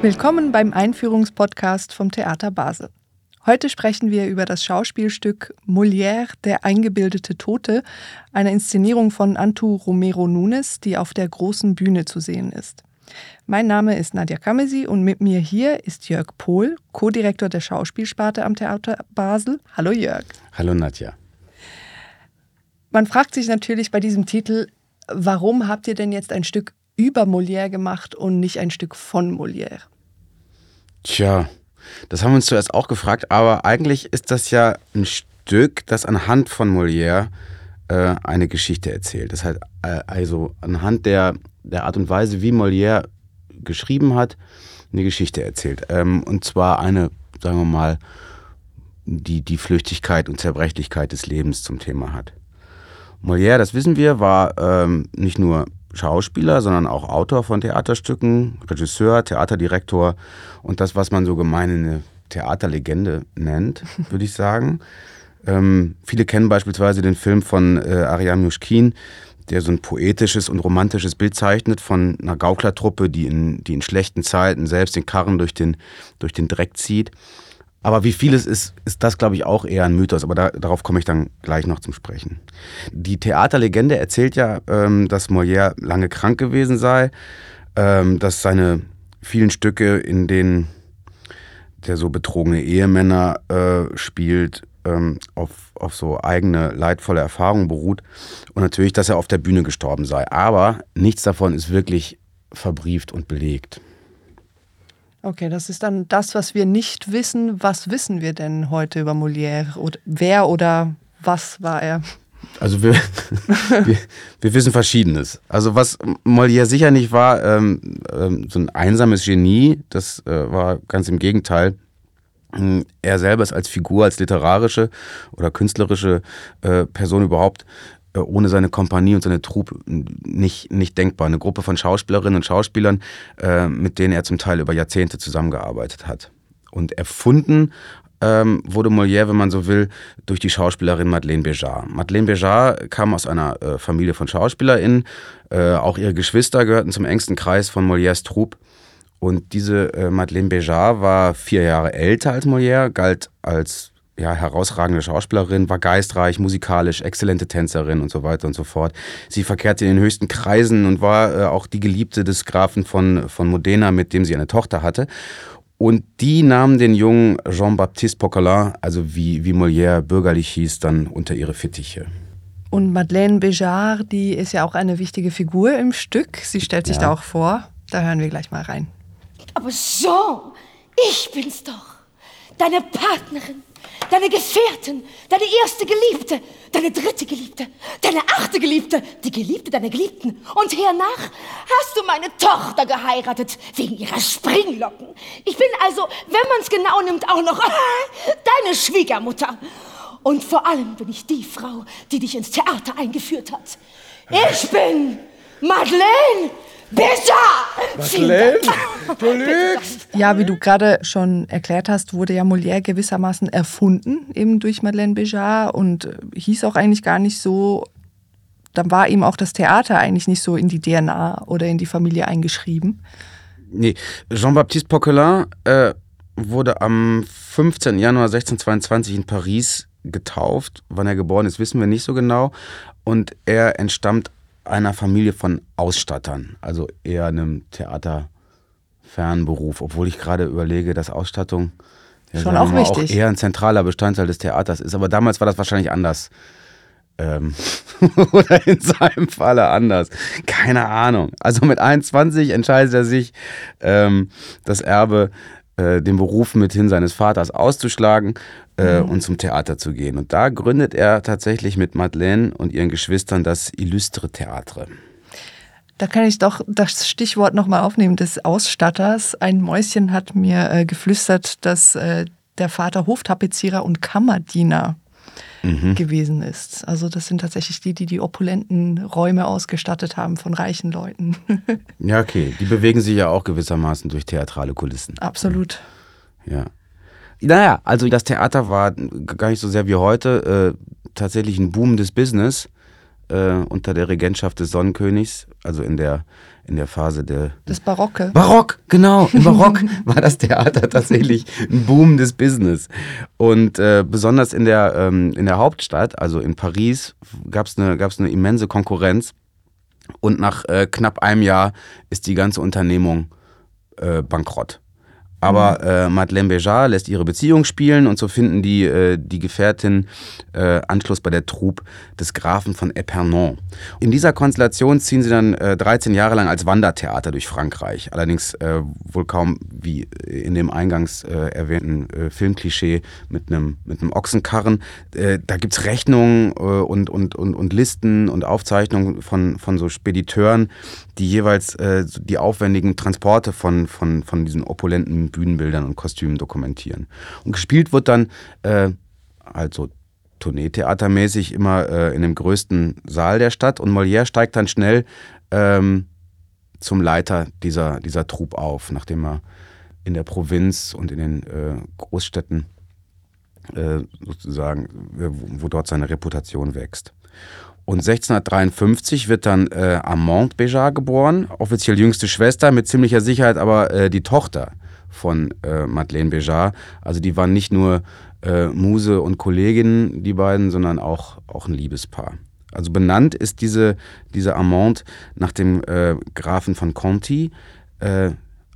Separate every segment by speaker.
Speaker 1: Willkommen beim Einführungspodcast vom Theater Basel. Heute sprechen wir über das Schauspielstück Molière, der eingebildete Tote, eine Inszenierung von Antu Romero Nunes, die auf der großen Bühne zu sehen ist. Mein Name ist Nadja Kamesi und mit mir hier ist Jörg Pohl, Co-Direktor der Schauspielsparte am Theater Basel. Hallo Jörg.
Speaker 2: Hallo Nadja.
Speaker 1: Man fragt sich natürlich bei diesem Titel, warum habt ihr denn jetzt ein Stück über Molière gemacht und nicht ein Stück von Molière?
Speaker 2: Tja, das haben wir uns zuerst auch gefragt, aber eigentlich ist das ja ein Stück, das anhand von Molière äh, eine Geschichte erzählt. Das heißt, äh, also anhand der, der Art und Weise, wie Molière geschrieben hat, eine Geschichte erzählt. Ähm, und zwar eine, sagen wir mal, die die Flüchtigkeit und Zerbrechlichkeit des Lebens zum Thema hat. Molière, das wissen wir, war ähm, nicht nur Schauspieler, sondern auch Autor von Theaterstücken, Regisseur, Theaterdirektor und das, was man so gemein eine Theaterlegende nennt, würde ich sagen. Ähm, viele kennen beispielsweise den Film von äh, Ariam Yushkin, der so ein poetisches und romantisches Bild zeichnet von einer Gauklertruppe, die in, die in schlechten Zeiten selbst den Karren durch den, durch den Dreck zieht. Aber wie vieles ist, ist das, glaube ich, auch eher ein Mythos. Aber da, darauf komme ich dann gleich noch zum Sprechen. Die Theaterlegende erzählt ja, ähm, dass Molière lange krank gewesen sei, ähm, dass seine vielen Stücke, in denen der so betrogene Ehemänner äh, spielt, ähm, auf, auf so eigene leidvolle Erfahrungen beruht. Und natürlich, dass er auf der Bühne gestorben sei. Aber nichts davon ist wirklich verbrieft und belegt.
Speaker 1: Okay, das ist dann das, was wir nicht wissen. Was wissen wir denn heute über Molière? Oder wer oder was war er?
Speaker 2: Also wir, wir, wir, wissen Verschiedenes. Also was Molière sicher nicht war, ähm, ähm, so ein einsames Genie, das äh, war ganz im Gegenteil. Hm, er selber ist als Figur, als literarische oder künstlerische äh, Person überhaupt ohne seine Kompanie und seine Truppe nicht, nicht denkbar. Eine Gruppe von Schauspielerinnen und Schauspielern, äh, mit denen er zum Teil über Jahrzehnte zusammengearbeitet hat. Und erfunden ähm, wurde Molière, wenn man so will, durch die Schauspielerin Madeleine Béjart. Madeleine Béjart kam aus einer äh, Familie von SchauspielerInnen. Äh, auch ihre Geschwister gehörten zum engsten Kreis von Molières Troupe. Und diese äh, Madeleine Béjart war vier Jahre älter als Molière, galt als ja, herausragende Schauspielerin, war geistreich, musikalisch, exzellente Tänzerin und so weiter und so fort. Sie verkehrte in den höchsten Kreisen und war äh, auch die Geliebte des Grafen von, von Modena, mit dem sie eine Tochter hatte. Und die nahmen den jungen Jean-Baptiste Poquelin, also wie, wie Molière bürgerlich hieß, dann unter ihre Fittiche.
Speaker 1: Und Madeleine Béjart, die ist ja auch eine wichtige Figur im Stück. Sie stellt sich ja. da auch vor. Da hören wir gleich mal rein.
Speaker 3: Aber Jean, ich bin's doch. Deine Partnerin deine Gefährtin, deine erste Geliebte, deine dritte Geliebte, deine achte Geliebte, die Geliebte deiner Geliebten. Und hernach hast du meine Tochter geheiratet, wegen ihrer Springlocken. Ich bin also, wenn man es genau nimmt, auch noch deine Schwiegermutter. Und vor allem bin ich die Frau, die dich ins Theater eingeführt hat. Ich bin Madeleine Bitte!
Speaker 2: Madeleine, du
Speaker 1: lügst! Ja, wie du gerade schon erklärt hast, wurde ja Molière gewissermaßen erfunden, eben durch Madeleine Béjart und hieß auch eigentlich gar nicht so, dann war ihm auch das Theater eigentlich nicht so in die DNA oder in die Familie eingeschrieben.
Speaker 2: Nee, Jean-Baptiste Poquelin äh, wurde am 15. Januar 1622 in Paris getauft. Wann er geboren ist, wissen wir nicht so genau. Und er entstammt einer Familie von Ausstattern, also eher einem Theaterfernberuf, obwohl ich gerade überlege, dass Ausstattung
Speaker 1: ja, Schon auch wichtig.
Speaker 2: auch eher ein zentraler Bestandteil des Theaters ist. Aber damals war das wahrscheinlich anders. Ähm, oder in seinem Falle anders. Keine Ahnung. Also mit 21 entscheidet er sich, ähm, das Erbe äh, den Beruf mithin seines Vaters auszuschlagen äh, mhm. und zum Theater zu gehen. Und da gründet er tatsächlich mit Madeleine und ihren Geschwistern das Illustre Theatre.
Speaker 1: Da kann ich doch das Stichwort nochmal aufnehmen des Ausstatters. Ein Mäuschen hat mir äh, geflüstert, dass äh, der Vater Hoftapezierer und Kammerdiener mhm. gewesen ist. Also das sind tatsächlich die, die die opulenten Räume ausgestattet haben von reichen Leuten.
Speaker 2: ja, okay. Die bewegen sich ja auch gewissermaßen durch theatrale Kulissen.
Speaker 1: Absolut.
Speaker 2: Ja. Naja, also das Theater war gar nicht so sehr wie heute äh, tatsächlich ein boomendes Business. Äh, unter der Regentschaft des Sonnenkönigs, also in der, in der Phase der.
Speaker 1: Das Barocke.
Speaker 2: Barock, genau. Im Barock war das Theater tatsächlich ein boomendes Business. Und äh, besonders in der, ähm, in der Hauptstadt, also in Paris, gab es eine, gab's eine immense Konkurrenz. Und nach äh, knapp einem Jahr ist die ganze Unternehmung äh, bankrott. Aber äh, Madeleine Béjar lässt ihre Beziehung spielen und so finden die, äh, die Gefährtin äh, Anschluss bei der Troupe des Grafen von Epernon. In dieser Konstellation ziehen sie dann äh, 13 Jahre lang als Wandertheater durch Frankreich. Allerdings äh, wohl kaum wie in dem eingangs äh, erwähnten äh, Filmklischee mit einem mit einem Ochsenkarren. Äh, da gibt's Rechnungen äh, und, und, und, und Listen und Aufzeichnungen von, von so Spediteuren, die jeweils äh, die aufwendigen Transporte von, von, von diesen opulenten Bühnenbildern und Kostümen dokumentieren. Und gespielt wird dann äh, also Tourneetheatermäßig immer äh, in dem größten Saal der Stadt und Molière steigt dann schnell ähm, zum Leiter dieser, dieser Troupe auf, nachdem er in der Provinz und in den äh, Großstädten äh, sozusagen, äh, wo, dort seine Reputation wächst. Und 1653 wird dann äh, Amande Béjar geboren, offiziell jüngste Schwester, mit ziemlicher Sicherheit aber äh, die Tochter von äh, Madeleine Béjar. Also die waren nicht nur äh, Muse und Kollegin, die beiden, sondern auch, auch ein Liebespaar. Also benannt ist diese, diese Amande nach dem äh, Grafen von Conti. Äh,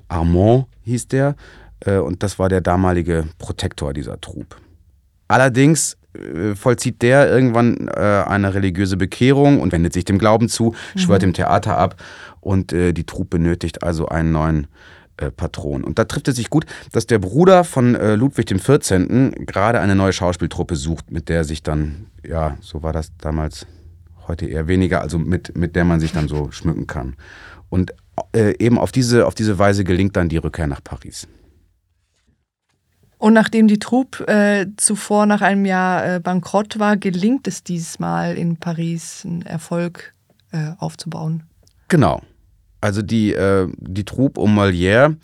Speaker 2: Armand hieß der. Äh, und das war der damalige Protektor dieser Truppe. Allerdings äh, vollzieht der irgendwann äh, eine religiöse Bekehrung und wendet sich dem Glauben zu, schwört dem Theater ab und äh, die Truppe benötigt also einen neuen Patron. Und da trifft es sich gut, dass der Bruder von äh, Ludwig XIV. gerade eine neue Schauspieltruppe sucht, mit der sich dann, ja, so war das damals, heute eher weniger, also mit, mit der man sich dann so schmücken kann. Und äh, eben auf diese, auf diese Weise gelingt dann die Rückkehr nach Paris.
Speaker 1: Und nachdem die Troupe äh, zuvor nach einem Jahr äh, bankrott war, gelingt es diesmal in Paris einen Erfolg äh, aufzubauen.
Speaker 2: Genau. Also die, äh, die Troupe um Molière,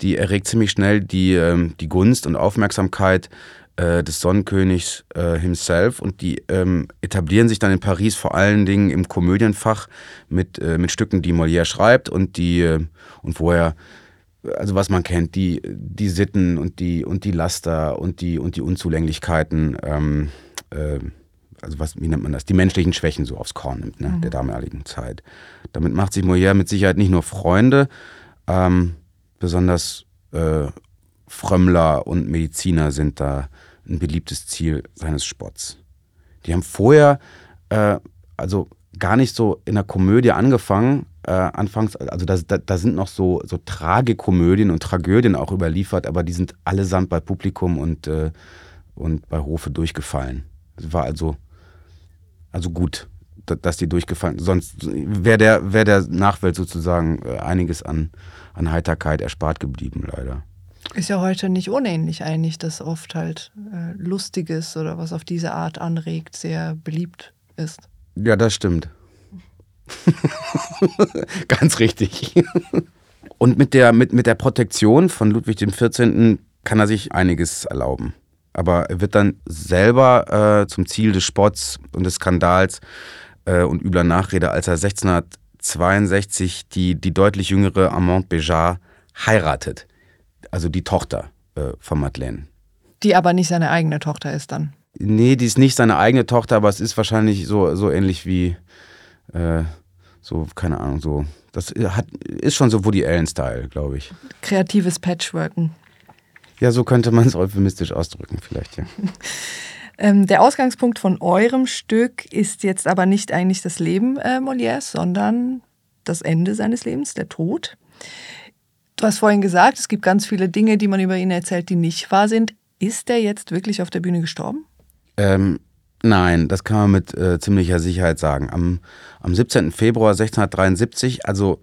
Speaker 2: die erregt ziemlich schnell die, ähm, die Gunst und Aufmerksamkeit äh, des Sonnenkönigs äh, himself und die ähm, etablieren sich dann in Paris vor allen Dingen im Komödienfach mit, äh, mit Stücken, die Molière schreibt und die äh, und wo er also was man kennt, die, die Sitten und die, und die Laster und die, und die Unzulänglichkeiten, ähm, äh, also was, wie nennt man das, die menschlichen Schwächen so aufs Korn nimmt, ne, der damaligen Zeit. Damit macht sich Molière mit Sicherheit nicht nur Freunde, ähm, besonders äh, Frömmler und Mediziner sind da ein beliebtes Ziel seines Spotts. Die haben vorher, äh, also gar nicht so in der Komödie angefangen, äh, anfangs, also da, da, da sind noch so, so Tragikomödien und Tragödien auch überliefert, aber die sind allesamt bei Publikum und, äh, und bei Hofe durchgefallen. Es war also, also gut, dass die durchgefallen Sonst wäre der, wär der Nachwelt sozusagen äh, einiges an, an Heiterkeit erspart geblieben, leider.
Speaker 1: Ist ja heute nicht unähnlich eigentlich, dass oft halt äh, Lustiges oder was auf diese Art anregt, sehr beliebt ist.
Speaker 2: Ja, das stimmt. Ganz richtig. Und mit der, mit, mit der Protektion von Ludwig XIV. kann er sich einiges erlauben. Aber er wird dann selber äh, zum Ziel des Spotts und des Skandals äh, und übler Nachrede, als er 1662 die, die deutlich jüngere Amande Béjar heiratet. Also die Tochter äh, von Madeleine.
Speaker 1: Die aber nicht seine eigene Tochter ist dann.
Speaker 2: Nee, die ist nicht seine eigene Tochter, aber es ist wahrscheinlich so, so ähnlich wie, äh, so, keine Ahnung, so. Das hat, ist schon so Woody Allen-Style, glaube ich.
Speaker 1: Kreatives Patchworken.
Speaker 2: Ja, so könnte man es euphemistisch ausdrücken, vielleicht, ja.
Speaker 1: Ähm, der Ausgangspunkt von eurem Stück ist jetzt aber nicht eigentlich das Leben äh, Molières, sondern das Ende seines Lebens, der Tod. Du hast vorhin gesagt, es gibt ganz viele Dinge, die man über ihn erzählt, die nicht wahr sind. Ist er jetzt wirklich auf der Bühne gestorben?
Speaker 2: Ähm, nein, das kann man mit äh, ziemlicher Sicherheit sagen. Am, am 17. Februar 1673, also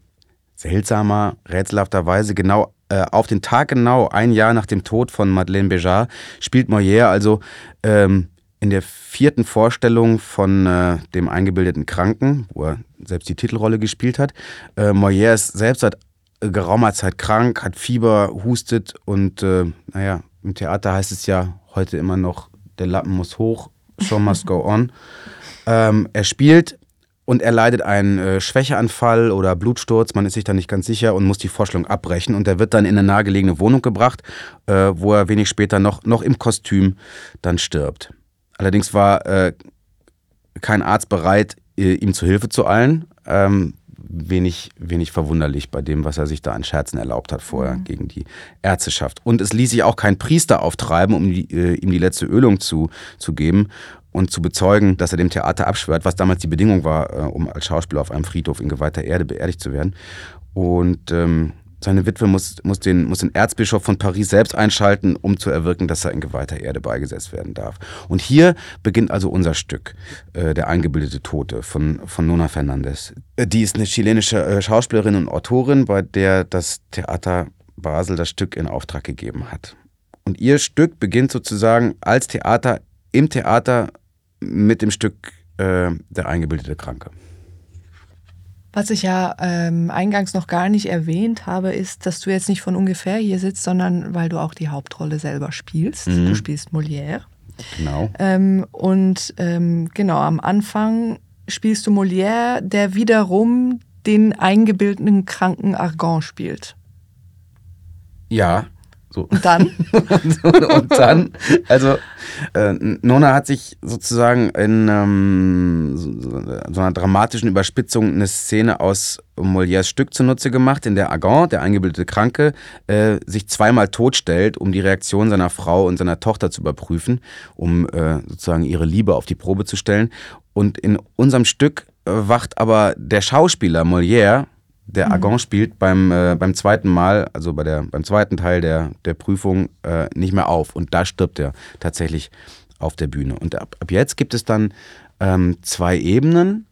Speaker 2: seltsamer, rätselhafterweise genau auf den Tag genau, ein Jahr nach dem Tod von Madeleine Béjar, spielt Molière also ähm, in der vierten Vorstellung von äh, dem eingebildeten Kranken, wo er selbst die Titelrolle gespielt hat. Äh, Molière ist selbst seit äh, geraumer Zeit krank, hat Fieber, hustet und äh, naja, im Theater heißt es ja heute immer noch, der Lappen muss hoch, show must go on. Ähm, er spielt und er leidet einen äh, Schwächeanfall oder Blutsturz, man ist sich da nicht ganz sicher und muss die Vorstellung abbrechen. Und er wird dann in eine nahegelegene Wohnung gebracht, äh, wo er wenig später noch, noch im Kostüm dann stirbt. Allerdings war äh, kein Arzt bereit, äh, ihm zu Hilfe zu eilen. Ähm, wenig, wenig verwunderlich bei dem, was er sich da an Scherzen erlaubt hat vorher mhm. gegen die Ärzteschaft. Und es ließ sich auch kein Priester auftreiben, um die, äh, ihm die letzte Ölung zu, zu geben und zu bezeugen, dass er dem Theater abschwört, was damals die Bedingung war, äh, um als Schauspieler auf einem Friedhof in geweihter Erde beerdigt zu werden. Und ähm, seine Witwe muss, muss, den, muss den Erzbischof von Paris selbst einschalten, um zu erwirken, dass er in geweihter Erde beigesetzt werden darf. Und hier beginnt also unser Stück, äh, Der eingebildete Tote von, von Nona Fernandez. Äh, die ist eine chilenische äh, Schauspielerin und Autorin, bei der das Theater Basel das Stück in Auftrag gegeben hat. Und ihr Stück beginnt sozusagen als Theater im Theater mit dem Stück äh, Der eingebildete Kranke.
Speaker 1: Was ich ja ähm, eingangs noch gar nicht erwähnt habe, ist, dass du jetzt nicht von ungefähr hier sitzt, sondern weil du auch die Hauptrolle selber spielst. Mhm. Du spielst Molière.
Speaker 2: Genau.
Speaker 1: Ähm, und ähm, genau, am Anfang spielst du Molière, der wiederum den eingebildeten kranken Argan spielt.
Speaker 2: Ja, so.
Speaker 1: Und dann?
Speaker 2: und dann, also äh, Nona hat sich sozusagen in ähm, so, so, einer dramatischen Überspitzung eine Szene aus Molières Stück zunutze gemacht, in der Agon, der eingebildete Kranke, äh, sich zweimal totstellt, um die Reaktion seiner Frau und seiner Tochter zu überprüfen, um äh, sozusagen ihre Liebe auf die Probe zu stellen. Und in unserem Stück äh, wacht aber der Schauspieler Molière der mhm. Agon spielt beim, äh, beim zweiten Mal, also bei der, beim zweiten Teil der, der Prüfung, äh, nicht mehr auf. Und da stirbt er tatsächlich auf der Bühne. Und ab, ab jetzt gibt es dann ähm, zwei Ebenen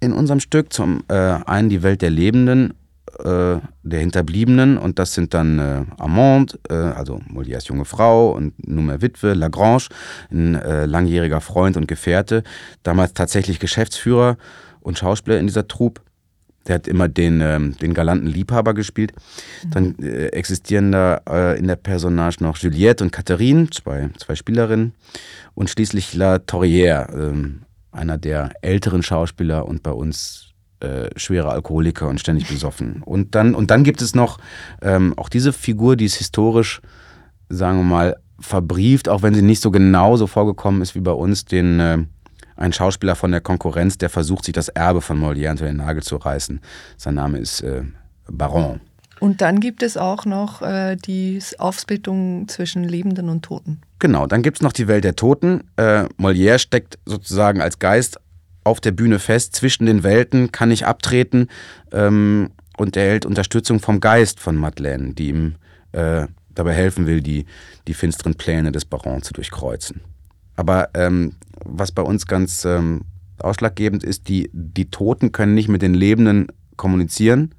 Speaker 2: in unserem Stück. Zum äh, einen die Welt der Lebenden, äh, der Hinterbliebenen. Und das sind dann äh, Amande, äh, also Molières junge Frau und nunmehr Witwe, Lagrange, ein äh, langjähriger Freund und Gefährte, damals tatsächlich Geschäftsführer und Schauspieler in dieser Troupe der hat immer den, ähm, den galanten Liebhaber gespielt. Dann äh, existieren da äh, in der Personage noch Juliette und Catherine, zwei, zwei Spielerinnen. Und schließlich La Torrière, äh, einer der älteren Schauspieler und bei uns äh, schwere Alkoholiker und ständig besoffen. Und dann, und dann gibt es noch ähm, auch diese Figur, die ist historisch, sagen wir mal, verbrieft, auch wenn sie nicht so genau so vorgekommen ist wie bei uns, den äh, ein Schauspieler von der Konkurrenz, der versucht, sich das Erbe von Molière unter den Nagel zu reißen. Sein Name ist äh, Baron.
Speaker 1: Und dann gibt es auch noch äh, die Aufsplittung zwischen Lebenden und Toten.
Speaker 2: Genau, dann gibt es noch die Welt der Toten. Äh, Molière steckt sozusagen als Geist auf der Bühne fest, zwischen den Welten, kann nicht abtreten ähm, und erhält Unterstützung vom Geist von Madeleine, die ihm äh, dabei helfen will, die, die finsteren Pläne des Baron zu durchkreuzen. Aber ähm, was bei uns ganz ähm, ausschlaggebend ist, die, die Toten können nicht mit den Lebenden kommunizieren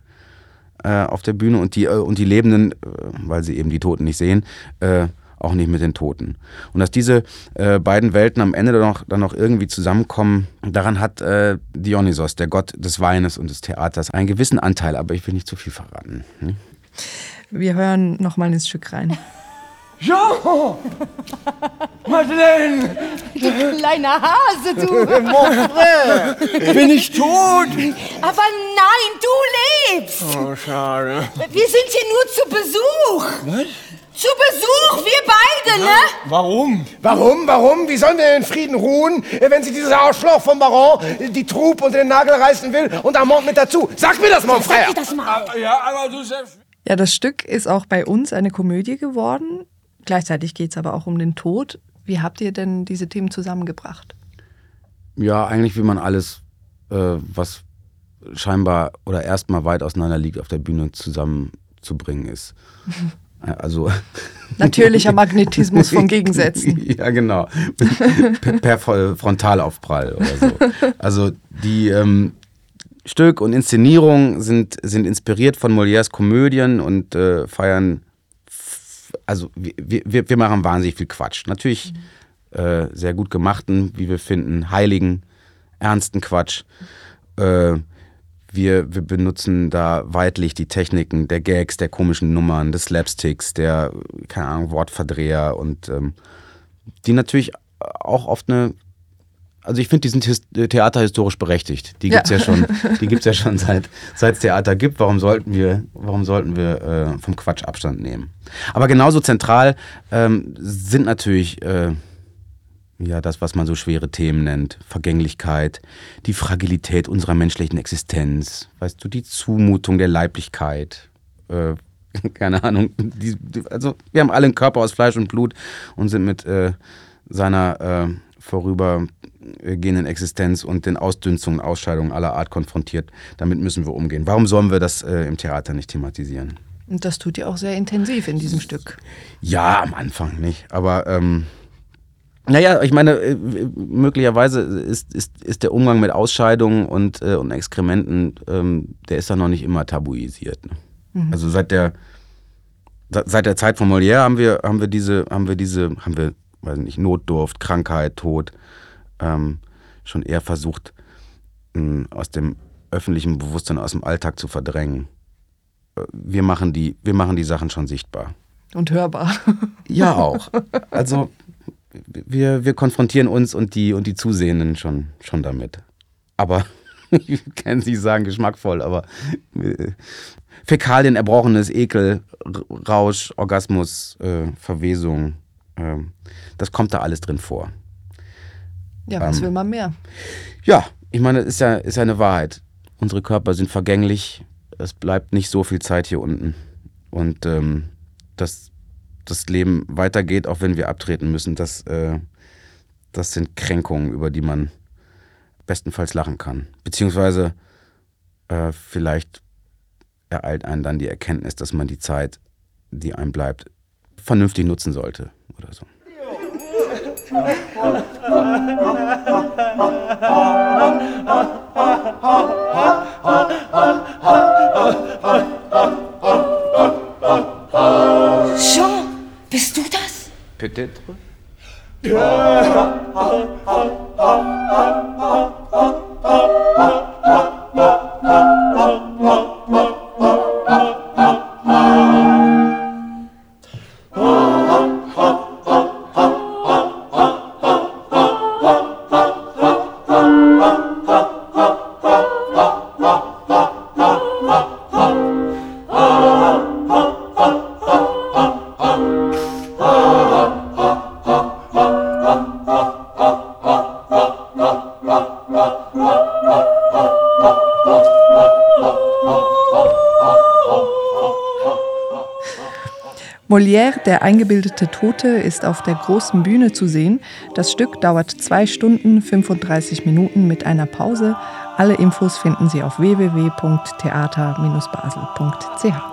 Speaker 2: äh, auf der Bühne und die, äh, und die Lebenden, äh, weil sie eben die Toten nicht sehen, äh, auch nicht mit den Toten. Und dass diese äh, beiden Welten am Ende dann noch, dann noch irgendwie zusammenkommen, daran hat äh, Dionysos, der Gott des Weines und des Theaters, einen gewissen Anteil, aber ich will nicht zu viel verraten. Hm?
Speaker 1: Wir hören nochmal ins Stück rein.
Speaker 4: Jean! Madeleine!
Speaker 3: Du kleiner Hase, du!
Speaker 4: Mon frère! Bin ich tot?
Speaker 3: Aber nein, du lebst!
Speaker 4: Oh, schade.
Speaker 3: Wir sind hier nur zu Besuch!
Speaker 4: Was?
Speaker 3: Zu Besuch, wir beide, ne?
Speaker 4: Warum? Warum? Warum? Wie sollen wir in Frieden ruhen, wenn sich dieser Arschloch vom Baron die Trup unter den Nagel reißen will und Amont mit dazu? Sag mir das, mon frère!
Speaker 3: Sag dir das mal!
Speaker 4: Ja, aber du selbst...
Speaker 1: Ja, das Stück ist auch bei uns eine Komödie geworden. Gleichzeitig geht es aber auch um den Tod. Wie habt ihr denn diese Themen zusammengebracht?
Speaker 2: Ja, eigentlich wie man alles, äh, was scheinbar oder erstmal weit auseinander liegt, auf der Bühne zusammenzubringen ist. Also
Speaker 1: natürlicher Magnetismus von Gegensätzen.
Speaker 2: ja, genau. per, per Frontalaufprall oder so. Also die ähm, Stück und Inszenierung sind, sind inspiriert von Molières Komödien und äh, feiern also wir, wir, wir machen wahnsinnig viel Quatsch. Natürlich mhm. äh, sehr gut gemachten, wie wir finden, heiligen, ernsten Quatsch. Äh, wir, wir benutzen da weitlich die Techniken der Gags, der komischen Nummern, des Slapsticks, der, keine Ahnung, Wortverdreher und ähm, die natürlich auch oft eine also ich finde, die sind äh, theaterhistorisch berechtigt. Die gibt es ja. ja. schon, die gibt's ja schon seit es Theater gibt. Warum sollten wir, warum sollten wir äh, vom Quatsch Abstand nehmen? Aber genauso zentral ähm, sind natürlich äh, ja das, was man so schwere Themen nennt. Vergänglichkeit, die Fragilität unserer menschlichen Existenz, weißt du, die Zumutung der Leiblichkeit. Äh, keine Ahnung. Die, also wir haben alle einen Körper aus Fleisch und Blut und sind mit äh, seiner äh, vorübergehenden Existenz und den Ausdünstungen, Ausscheidungen aller Art konfrontiert. Damit müssen wir umgehen. Warum sollen wir das äh, im Theater nicht thematisieren?
Speaker 1: Und das tut ihr auch sehr intensiv in diesem Stück.
Speaker 2: Ja, am Anfang nicht. Aber ähm, naja, ich meine, äh, möglicherweise ist, ist, ist der Umgang mit Ausscheidungen und, äh, und Exkrementen, ähm, der ist ja noch nicht immer tabuisiert. Ne? Mhm. Also seit der, seit der Zeit von Molière haben wir, haben wir diese, haben wir diese, haben wir weiß nicht, Notdurft, Krankheit, Tod, ähm, schon eher versucht, mh, aus dem öffentlichen Bewusstsein, aus dem Alltag zu verdrängen. Äh, wir machen die, wir machen die Sachen schon sichtbar.
Speaker 1: Und hörbar.
Speaker 2: Ja, auch. Also wir, wir konfrontieren uns und die, und die Zusehenden schon, schon damit. Aber, ich kann Sie sagen, geschmackvoll, aber äh, Fäkalien, Erbrochenes, Ekel, Rausch, Orgasmus, äh, Verwesung, ähm, das kommt da alles drin vor.
Speaker 1: Ja, was ähm, will man mehr?
Speaker 2: Ja, ich meine, ist ja, ist ja eine Wahrheit. Unsere Körper sind vergänglich. Es bleibt nicht so viel Zeit hier unten. Und ähm, dass das Leben weitergeht, auch wenn wir abtreten müssen, das, äh, das sind Kränkungen, über die man bestenfalls lachen kann. Beziehungsweise äh, vielleicht ereilt einen dann die Erkenntnis, dass man die Zeit, die einem bleibt, vernünftig nutzen sollte oder so.
Speaker 3: Jean, bist du das?
Speaker 2: Peut-être.
Speaker 1: Molière, der eingebildete Tote, ist auf der großen Bühne zu sehen. Das Stück dauert zwei Stunden 35 Minuten mit einer Pause. Alle Infos finden Sie auf www.theater-basel.ch.